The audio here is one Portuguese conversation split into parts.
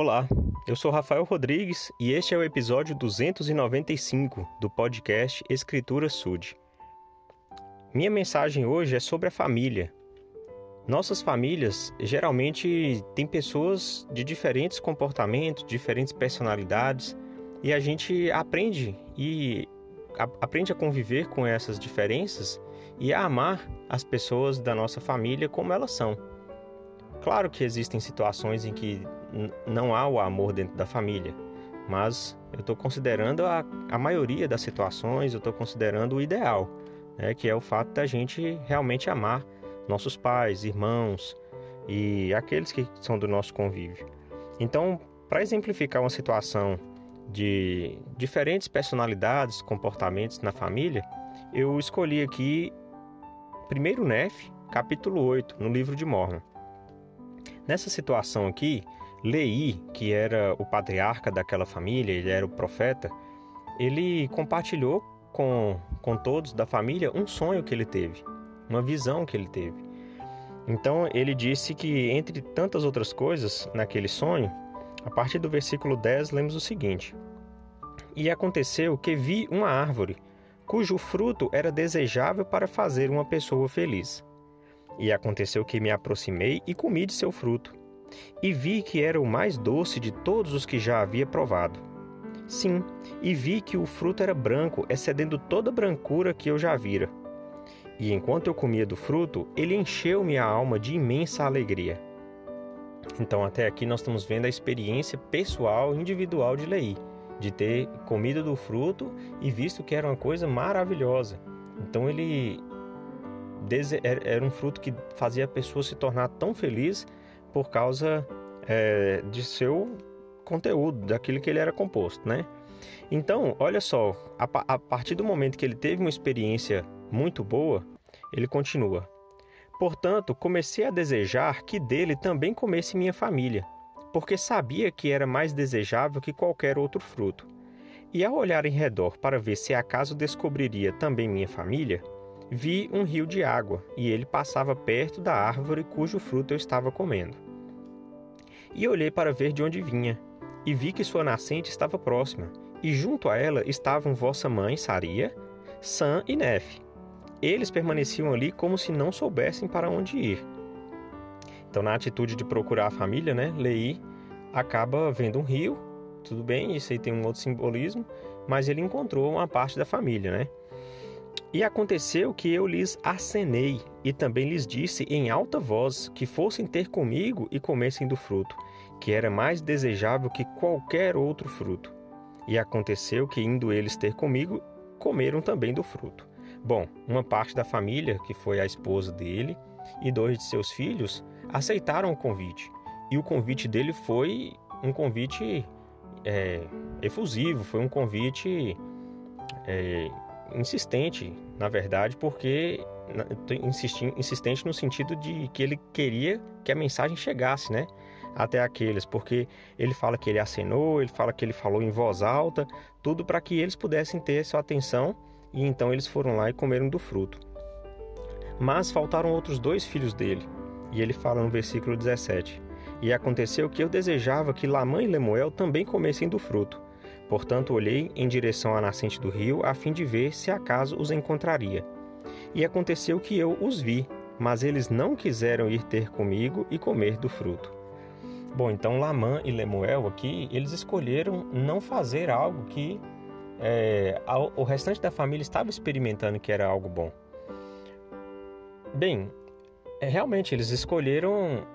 Olá, eu sou Rafael Rodrigues e este é o episódio 295 do podcast Escritura Sud. Minha mensagem hoje é sobre a família. Nossas famílias geralmente têm pessoas de diferentes comportamentos, diferentes personalidades, e a gente aprende e a, aprende a conviver com essas diferenças e a amar as pessoas da nossa família como elas são. Claro que existem situações em que não há o amor dentro da família, mas eu estou considerando a, a maioria das situações, eu estou considerando o ideal, né, que é o fato da gente realmente amar nossos pais, irmãos e aqueles que são do nosso convívio. Então, para exemplificar uma situação de diferentes personalidades, comportamentos na família, eu escolhi aqui primeiro Nef, capítulo 8, no livro de Mormon. Nessa situação aqui, Lei, que era o patriarca daquela família, ele era o profeta, ele compartilhou com, com todos da família um sonho que ele teve, uma visão que ele teve. Então ele disse que, entre tantas outras coisas, naquele sonho, a partir do versículo 10, lemos o seguinte: E aconteceu que vi uma árvore, cujo fruto era desejável para fazer uma pessoa feliz. E aconteceu que me aproximei e comi de seu fruto e vi que era o mais doce de todos os que já havia provado. Sim, e vi que o fruto era branco, excedendo toda a brancura que eu já vira. E enquanto eu comia do fruto, ele encheu minha alma de imensa alegria. Então, até aqui nós estamos vendo a experiência pessoal, individual de Lei, de ter comido do fruto e visto que era uma coisa maravilhosa. Então, ele era um fruto que fazia a pessoa se tornar tão feliz por causa é, de seu conteúdo, daquilo que ele era composto, né? Então, olha só, a, a partir do momento que ele teve uma experiência muito boa, ele continua. Portanto, comecei a desejar que dele também comesse minha família, porque sabia que era mais desejável que qualquer outro fruto. E ao olhar em redor para ver se acaso descobriria também minha família, vi um rio de água, e ele passava perto da árvore cujo fruto eu estava comendo. E olhei para ver de onde vinha, e vi que sua nascente estava próxima, e junto a ela estavam vossa mãe, Saria, Sam e Nef. Eles permaneciam ali como se não soubessem para onde ir. Então, na atitude de procurar a família, né, Lei acaba vendo um rio, tudo bem, isso aí tem um outro simbolismo, mas ele encontrou uma parte da família, né? E aconteceu que eu lhes acenei e também lhes disse em alta voz que fossem ter comigo e comessem do fruto, que era mais desejável que qualquer outro fruto. E aconteceu que, indo eles ter comigo, comeram também do fruto. Bom, uma parte da família, que foi a esposa dele, e dois de seus filhos, aceitaram o convite. E o convite dele foi um convite é, efusivo, foi um convite é, insistente, na verdade, porque insistente no sentido de que ele queria que a mensagem chegasse, né, até aqueles, porque ele fala que ele acenou, ele fala que ele falou em voz alta, tudo para que eles pudessem ter sua atenção e então eles foram lá e comeram do fruto. Mas faltaram outros dois filhos dele, e ele fala no versículo 17: E aconteceu que eu desejava que Lamã e Lemuel também comessem do fruto Portanto, olhei em direção à nascente do rio, a fim de ver se acaso os encontraria. E aconteceu que eu os vi, mas eles não quiseram ir ter comigo e comer do fruto. Bom, então Lamã e Lemuel aqui, eles escolheram não fazer algo que é, o restante da família estava experimentando que era algo bom. Bem, é, realmente eles escolheram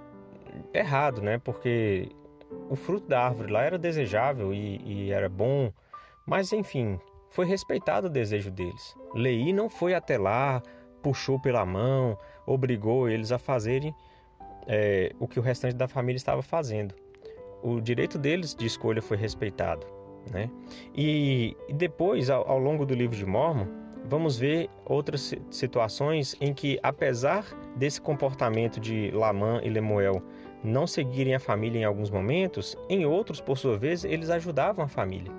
errado, né? Porque o fruto da árvore lá era desejável e, e era bom, mas enfim, foi respeitado o desejo deles. Lei não foi até lá, puxou pela mão, obrigou eles a fazerem é, o que o restante da família estava fazendo. O direito deles de escolha foi respeitado. Né? E, e depois, ao, ao, longo do livro de Mormon, vamos ver outras situações em que, apesar desse comportamento de Lamã e Lemuel não seguirem a família em alguns momentos, em outros, por sua vez, eles ajudavam a família.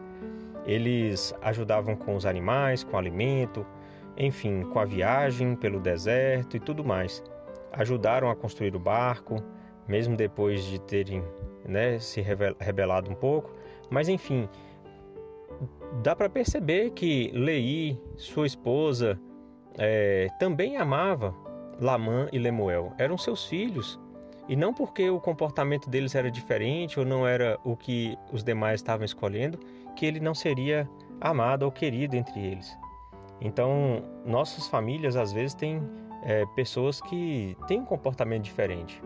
Eles ajudavam com os animais, com o alimento, enfim, com a viagem pelo deserto e tudo mais. Ajudaram a construir o barco, mesmo depois de terem né, se rebelado um pouco. Mas enfim, dá para perceber que Lei, sua esposa, é, também amava Lamã e Lemuel. Eram seus filhos. E não porque o comportamento deles era diferente ou não era o que os demais estavam escolhendo, que ele não seria amado ou querido entre eles. Então, nossas famílias às vezes têm é, pessoas que têm um comportamento diferente.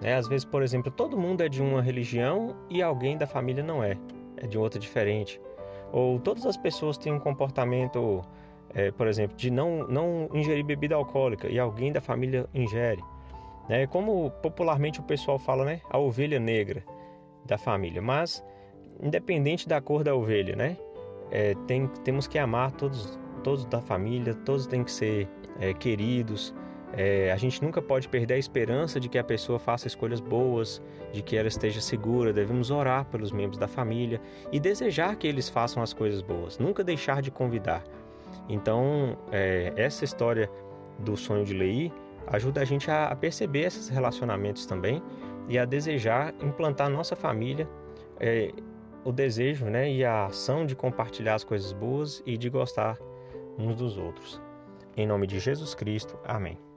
Né? Às vezes, por exemplo, todo mundo é de uma religião e alguém da família não é, é de outra diferente. Ou todas as pessoas têm um comportamento, é, por exemplo, de não, não ingerir bebida alcoólica e alguém da família ingere. Né? Como popularmente o pessoal fala, né? A ovelha negra da família. Mas, independente da cor da ovelha, né? É, tem, temos que amar todos, todos da família, todos têm que ser é, queridos. É, a gente nunca pode perder a esperança de que a pessoa faça escolhas boas, de que ela esteja segura. Devemos orar pelos membros da família e desejar que eles façam as coisas boas, nunca deixar de convidar. Então, é, essa história do sonho de Lei ajuda a gente a, perceber esses relacionamentos também e a desejar implantar nossa família é, o desejo né, e a ação de compartilhar as coisas boas e de gostar uns dos outros. Em nome de Jesus Cristo, amém.